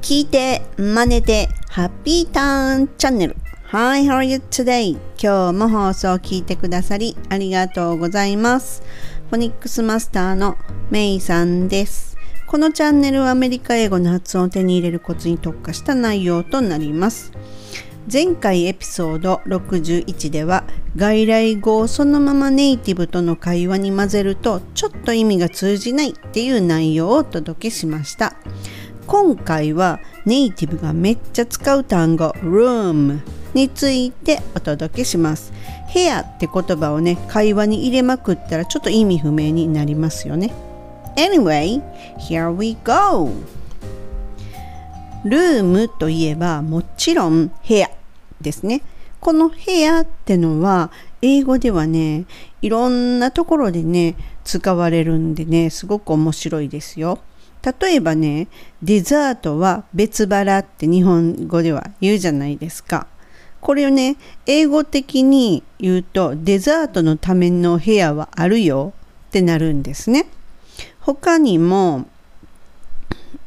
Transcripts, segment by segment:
聞いて、真似て、ハッピーターンチャンネル。Hi, how are you today? 今日も放送を聞いてくださりありがとうございます。フォニックスマスターのメイさんです。このチャンネルはアメリカ英語の発音を手に入れるコツに特化した内容となります。前回エピソード61では外来語をそのままネイティブとの会話に混ぜるとちょっと意味が通じないっていう内容をお届けしました今回はネイティブがめっちゃ使う単語 room についてお届けします部屋って言葉をね会話に入れまくったらちょっと意味不明になりますよね Anyway, here we go! ルームといえばもちろん部屋ですね。この部屋ってのは英語ではねいろんなところでね使われるんでねすごく面白いですよ。例えばねデザートは別腹って日本語では言うじゃないですか。これをね英語的に言うとデザートのための部屋はあるよってなるんですね。他にも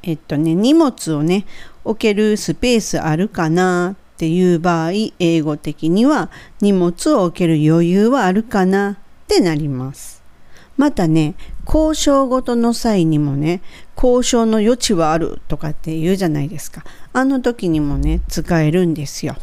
えっとね荷物をね置けるスペースあるかなっていう場合英語的には荷物を置ける余裕はあるかなってなりますまたね交渉ごとの際にもね交渉の余地はあるとかって言うじゃないですか。あの時にもね使えるんですよ。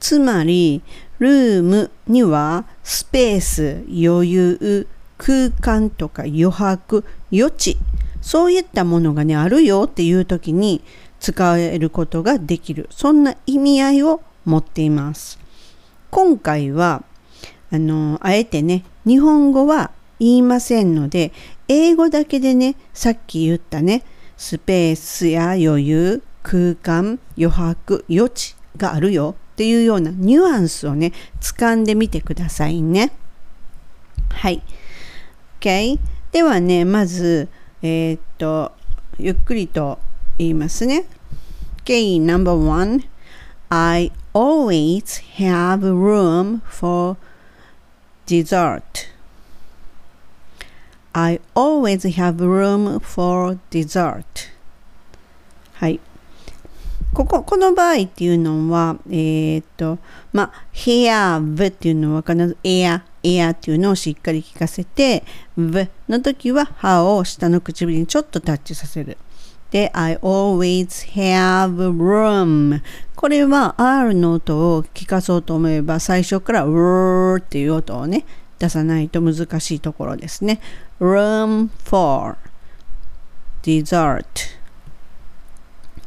つまりルームにはスペース余裕空間とか余白余地。そういったものがねあるよっていう時に使えることができる。そんな意味合いを持っています。今回はあのあえてね日本語は言いませんので英語だけでねさっき言ったねスペースや余裕空間余白余地があるよっていうようなニュアンスをね掴んでみてくださいねはい OK ではねまずえー、っとゆっくりと言いますね。OK, number one, I always have room for dessert. I always have room for dessert. はい。ここ、この場合っていうのは、えー、っと、まあ、have っていうのは必ず air、air っていうのをしっかり聞かせて、v の時は歯を下の唇にちょっとタッチさせる。で、I always have room. これは R の音を聞かそうと思えば最初から r っていう音をね、出さないと難しいところですね。room for dessert.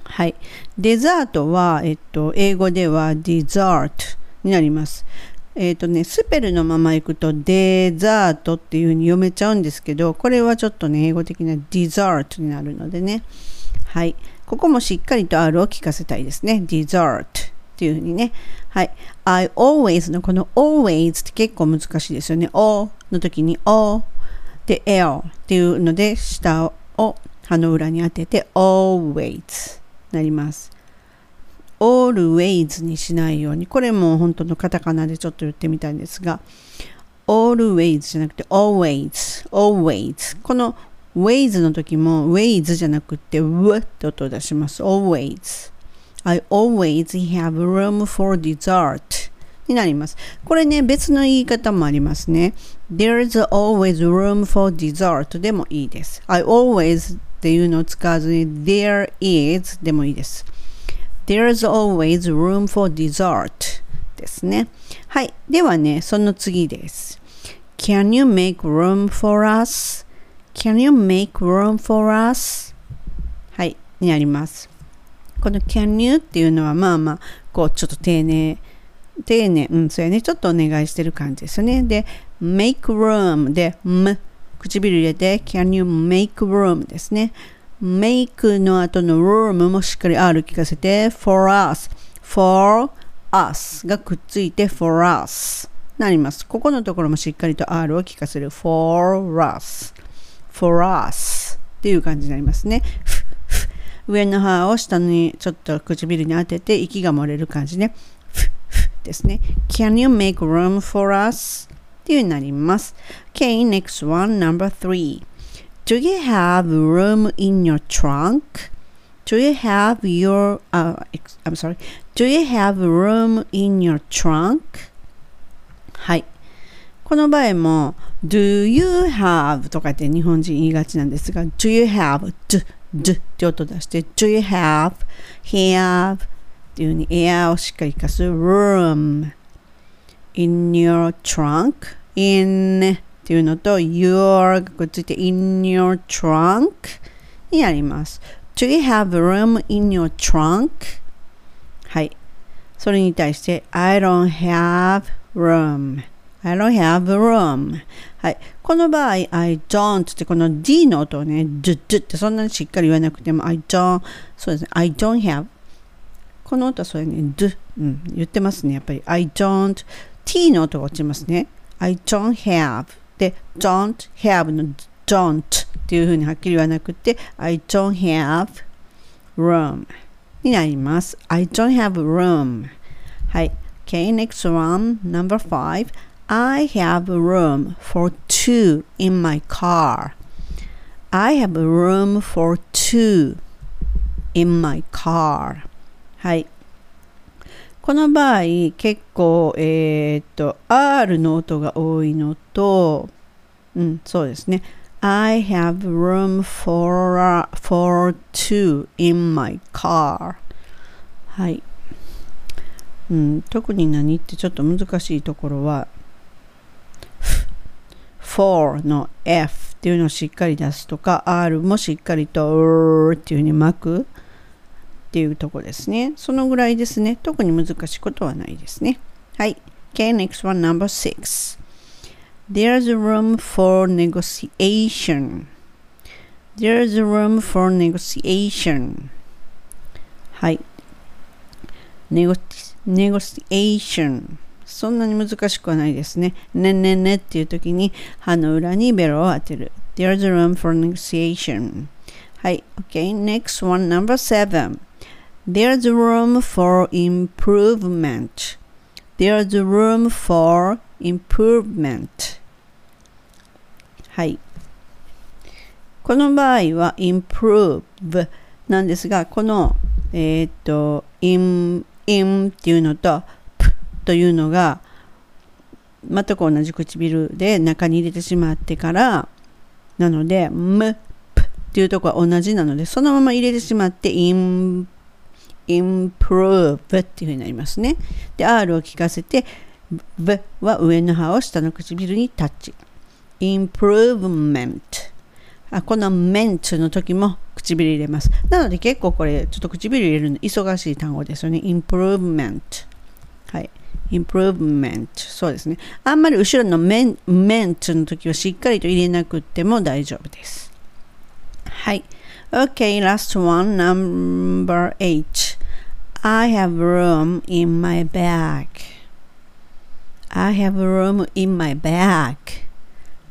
はい。デザートは、えっと、英語では dessert になります。えっ、とね、スペルのまま行くとデザートっていう風に読めちゃうんですけど、これはちょっとね、英語的なディザートになるのでね。はい。ここもしっかりと R を聞かせたいですね。デザートっていう風にね。はい。I always のこの always って結構難しいですよね。o の時に o で l っていうので下を歯の裏に当てて always なります。always にしないようにこれも本当のカタカナでちょっと言ってみたいんですが always じゃなくて always always この ways の時も ways じゃなくて w って音を出します always I always have room for dessert になりますこれね別の言い方もありますね There's always room for dessert でもいいです I always っていうのを使わずに There is でもいいです There's always room for dessert ですね。はい。ではね、その次です。Can you make room for us?Can you make room for us? はい。になります。 この can you っていうのはまあまあ、こうちょっと丁寧、丁寧、うん、そうやね。ちょっとお願いしてる感じですよね。で、make room で、m 唇入れて can you make room ですね。make の後の room もしっかり R 聞かせて for us for us がくっついて for us なります。ここのところもしっかりと R を聞かせる for us for us っていう感じになりますね。上の歯を下にちょっと唇に当てて息が漏れる感じね。ですね。Can you make room for us? っていうになります。Okay, next one, number three. Do you have room in your trunk? Do Do you have your, uh, I'm sorry, do you have room in your trunk? はい。この場合も Do you have とかって日本人言いがちなんですが Do you have do, do って音出して Do you have have っていう風に air をしっかり活かす room in your trunk in っていうのと your がくっついて in your trunk になります Do you have room in your trunk? はいそれに対して I don't have room I don't have room. はい。この場合、I don't ってこの D の音をね、do, do ってそんなにしっかり言わなくても、I don't, そうですね、I don't have. この音はそれね、d、うん、言ってますね。やっぱり、I don't, T の音が落ちますね。I don't have. で、don't have の don't っていうふうにはっきり言わなくて、I don't have room になります。I don't have room. はい。Okay, next one, number five. I have room for two in my car. I have room for two in my car. はい。この場合、結構、えー、っと、R の音が多いのと、うん、そうですね。I have room for, for two in my car. はい。うん、特に何ってちょっと難しいところは、for の F っていうのをしっかり出すとか R もしっかりと R っていうふうに巻くっていうとこですね。そのぐらいですね。特に難しいことはないですね。はい。Okay, next one, number six. There's room for negotiation. There's room for negotiation. はい。negotiation そんなに難しくはないですね。ねねねっていう時に歯の裏にベロを当てる。There's room for negotiation. はい。OK. Next one, number seven. There's room for improvement. There's room for improvement. はい。この場合は improve なんですが、この、えっ、ー、と、in, in っていうのとというのが全く同じ唇で中に入れてしまってからなので「む」「ぷ」っていうとこは同じなのでそのまま入れてしまって「イン」improve っていうふうになりますね。で、R を聞かせて、V は上の歯を下の唇にタッチ。improvement あこの ment の時も唇入れます。なので結構これちょっと唇入れるの忙しい単語ですよね。improvement はい。Improvement そうですね。あんまり後ろの ment の時はしっかりと入れなくても大丈夫です。はい。OK last one, number eight. I have room in my bag. I have room in my bag.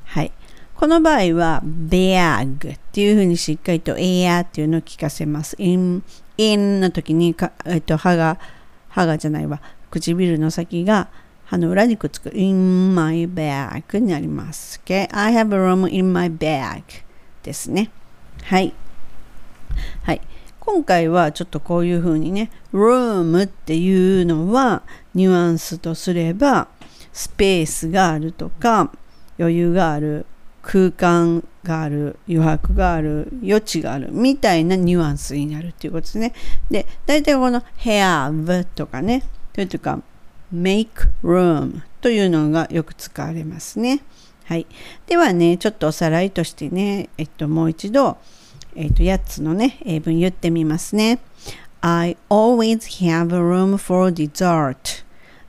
はい。この場合は bag っていうふうにしっかりと air っていうのを聞かせます。in, in の時にか、えっと、歯が、歯がじゃないわ。唇の先が歯の裏にくっつく in my bag になります。Okay? I have a room in my bag ですね。はい。はい。今回はちょっとこういうふうにね、room っていうのはニュアンスとすればスペースがあるとか余裕がある空間がある余白がある余地があるみたいなニュアンスになるっていうことですね。で、大体この have とかね、それとか make room というのがよく使われますね。はい。ではね、ちょっとおさらいとしてね、えっと、もう一度、えっと、8つのね、英文言ってみますね。I always have room for dessert.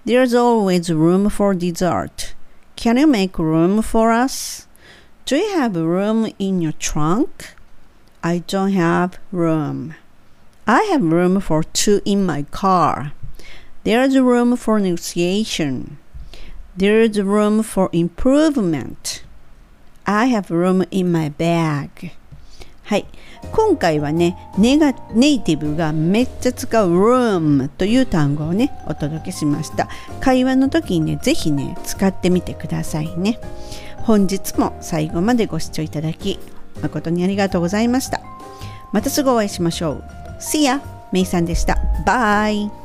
There's always room for dessert. Can you make room for us? Do you have room in your trunk? I don't have room. I have room for two in my car. There's room for negotiation. There's room for improvement. I have room in my bag. はい。今回はねネガ、ネイティブがめっちゃ使う room という単語をね、お届けしました。会話の時にね、ぜひね、使ってみてくださいね。本日も最後までご視聴いただき、誠にありがとうございました。またすぐお会いしましょう。See ya! メイさんでした。バイ